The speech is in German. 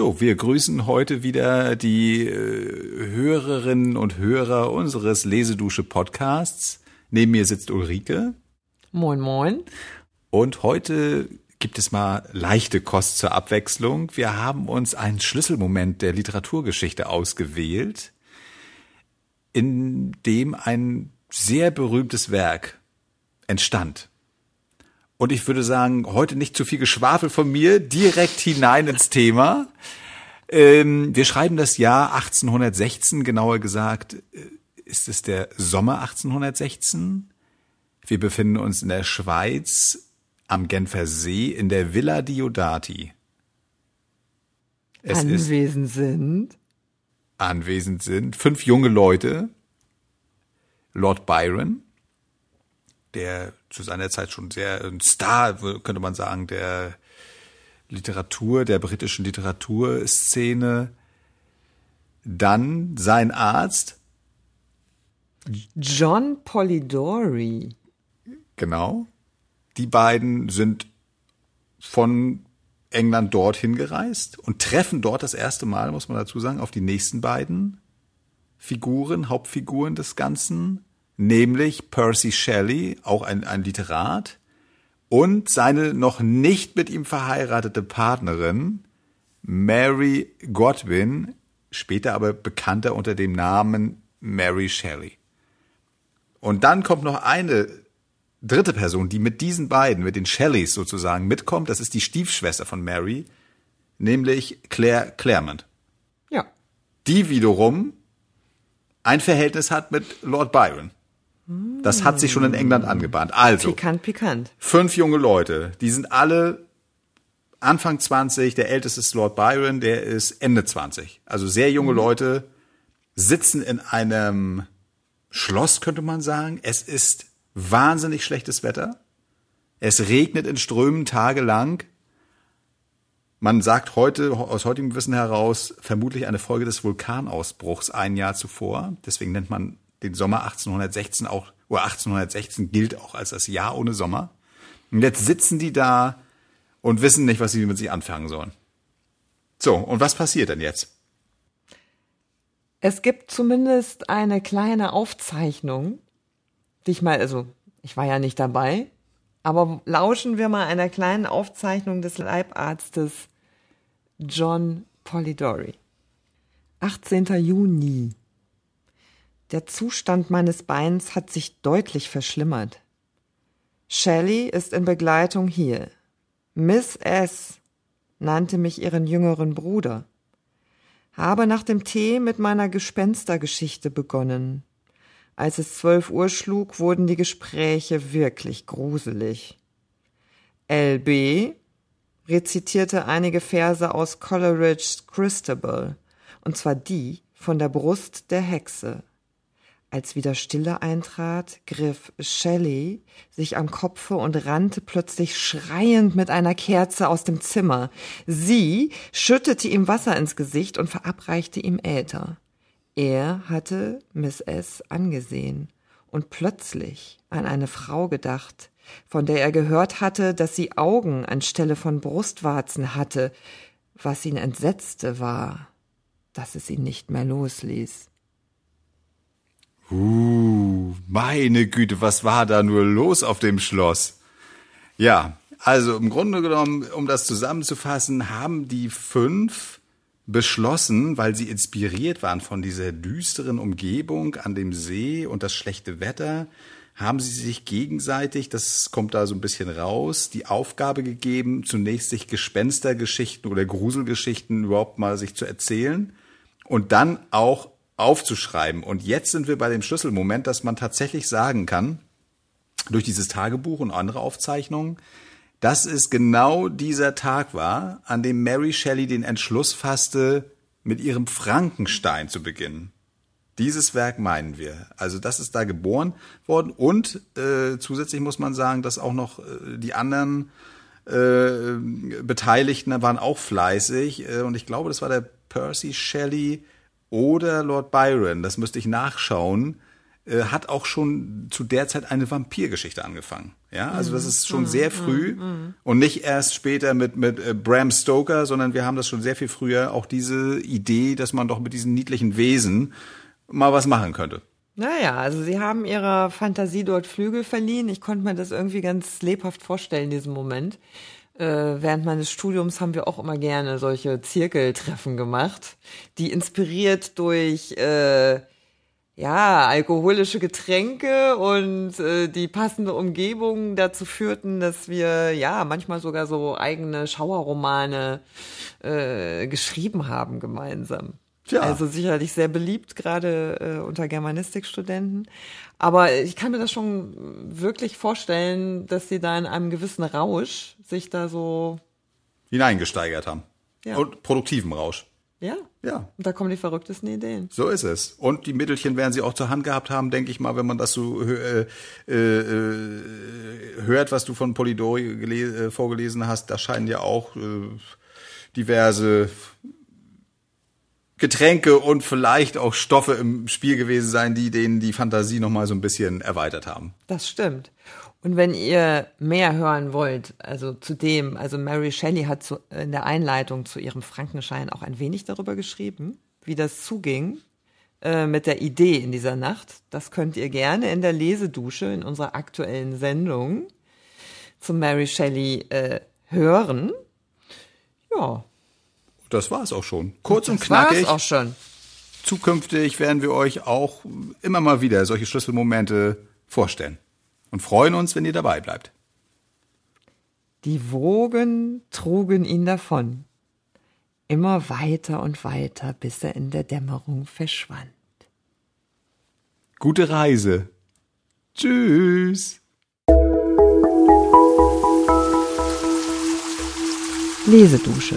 So, wir grüßen heute wieder die äh, Hörerinnen und Hörer unseres Lesedusche Podcasts. Neben mir sitzt Ulrike. Moin, moin. Und heute gibt es mal leichte Kost zur Abwechslung. Wir haben uns einen Schlüsselmoment der Literaturgeschichte ausgewählt, in dem ein sehr berühmtes Werk entstand. Und ich würde sagen, heute nicht zu viel Geschwafel von mir, direkt hinein ins Thema. Ähm, wir schreiben das Jahr 1816, genauer gesagt, äh, ist es der Sommer 1816. Wir befinden uns in der Schweiz am Genfer See in der Villa Diodati. Es anwesend sind. Anwesend sind fünf junge Leute. Lord Byron, der zu seiner Zeit schon sehr ein Star, könnte man sagen, der Literatur, der britischen Literaturszene. Dann sein Arzt. John Polidori. Genau. Die beiden sind von England dorthin gereist und treffen dort das erste Mal, muss man dazu sagen, auf die nächsten beiden Figuren, Hauptfiguren des Ganzen nämlich Percy Shelley, auch ein, ein Literat, und seine noch nicht mit ihm verheiratete Partnerin Mary Godwin, später aber bekannter unter dem Namen Mary Shelley. Und dann kommt noch eine dritte Person, die mit diesen beiden, mit den Shelleys sozusagen mitkommt. Das ist die Stiefschwester von Mary, nämlich Claire Claremont. Ja. Die wiederum ein Verhältnis hat mit Lord Byron. Das hat sich schon in England angebahnt. Also. Pikant, pikant. Fünf junge Leute. Die sind alle Anfang 20. Der älteste ist Lord Byron, der ist Ende 20. Also sehr junge mhm. Leute sitzen in einem Schloss, könnte man sagen. Es ist wahnsinnig schlechtes Wetter. Es regnet in Strömen tagelang. Man sagt heute, aus heutigem Wissen heraus, vermutlich eine Folge des Vulkanausbruchs ein Jahr zuvor. Deswegen nennt man den Sommer 1816 auch, oder 1816 gilt auch als das Jahr ohne Sommer. Und jetzt sitzen die da und wissen nicht, was sie mit sich anfangen sollen. So, und was passiert denn jetzt? Es gibt zumindest eine kleine Aufzeichnung, die ich mal, also ich war ja nicht dabei, aber lauschen wir mal einer kleinen Aufzeichnung des Leibarztes John Polidori. 18. Juni der Zustand meines Beins hat sich deutlich verschlimmert. Shelley ist in Begleitung hier. Miss S. nannte mich ihren jüngeren Bruder. Habe nach dem Tee mit meiner Gespenstergeschichte begonnen. Als es zwölf Uhr schlug, wurden die Gespräche wirklich gruselig. LB rezitierte einige Verse aus Coleridge's Christabel, und zwar die von der Brust der Hexe. Als wieder Stille eintrat, griff Shelley sich am Kopfe und rannte plötzlich schreiend mit einer Kerze aus dem Zimmer. Sie schüttete ihm Wasser ins Gesicht und verabreichte ihm Äther. Er hatte Miss S. angesehen und plötzlich an eine Frau gedacht, von der er gehört hatte, dass sie Augen anstelle von Brustwarzen hatte. Was ihn entsetzte war, dass es ihn nicht mehr losließ. Uh, meine Güte, was war da nur los auf dem Schloss? Ja, also im Grunde genommen, um das zusammenzufassen, haben die fünf beschlossen, weil sie inspiriert waren von dieser düsteren Umgebung an dem See und das schlechte Wetter, haben sie sich gegenseitig, das kommt da so ein bisschen raus, die Aufgabe gegeben, zunächst sich Gespenstergeschichten oder Gruselgeschichten überhaupt mal sich zu erzählen und dann auch aufzuschreiben. Und jetzt sind wir bei dem Schlüsselmoment, dass man tatsächlich sagen kann, durch dieses Tagebuch und andere Aufzeichnungen, dass es genau dieser Tag war, an dem Mary Shelley den Entschluss fasste, mit ihrem Frankenstein zu beginnen. Dieses Werk meinen wir. Also das ist da geboren worden und äh, zusätzlich muss man sagen, dass auch noch äh, die anderen äh, Beteiligten waren auch fleißig äh, und ich glaube, das war der Percy Shelley, oder Lord Byron, das müsste ich nachschauen, äh, hat auch schon zu der Zeit eine Vampirgeschichte angefangen. Ja, also das ist schon sehr früh und nicht erst später mit, mit äh, Bram Stoker, sondern wir haben das schon sehr viel früher, auch diese Idee, dass man doch mit diesen niedlichen Wesen mal was machen könnte. Naja, also sie haben ihrer Fantasie dort Flügel verliehen. Ich konnte mir das irgendwie ganz lebhaft vorstellen in diesem Moment. Äh, während meines Studiums haben wir auch immer gerne solche Zirkeltreffen gemacht, die inspiriert durch äh, ja, alkoholische Getränke und äh, die passende Umgebung dazu führten, dass wir ja manchmal sogar so eigene Schauerromane äh, geschrieben haben gemeinsam. Tja. Also sicherlich sehr beliebt, gerade äh, unter Germanistikstudenten. Aber ich kann mir das schon wirklich vorstellen, dass sie da in einem gewissen Rausch sich da so, Hineingesteigert haben. Ja. Und produktiven Rausch. ja, Ja, und da kommen die verrücktesten Ideen. so ist es. Und die Mittelchen werden sie auch zur Hand gehabt haben, denke ich mal, wenn man das so äh, äh, äh, hört, was du von Polidori äh, vorgelesen hast. Da scheinen ja auch äh, diverse Getränke und vielleicht auch Stoffe im Spiel gewesen sein, die denen die Fantasie noch mal so ein bisschen erweitert haben. Das stimmt. Und wenn ihr mehr hören wollt, also zu dem, also Mary Shelley hat zu, in der Einleitung zu ihrem Frankenschein auch ein wenig darüber geschrieben, wie das zuging äh, mit der Idee in dieser Nacht. Das könnt ihr gerne in der Lesedusche in unserer aktuellen Sendung zu Mary Shelley äh, hören. Ja, Das war's auch schon. Kurz und das war's knackig. auch schon. Zukünftig werden wir euch auch immer mal wieder solche Schlüsselmomente vorstellen und freuen uns, wenn ihr dabei bleibt. Die Wogen trugen ihn davon, immer weiter und weiter, bis er in der Dämmerung verschwand. Gute Reise. Tschüss. Lesedusche.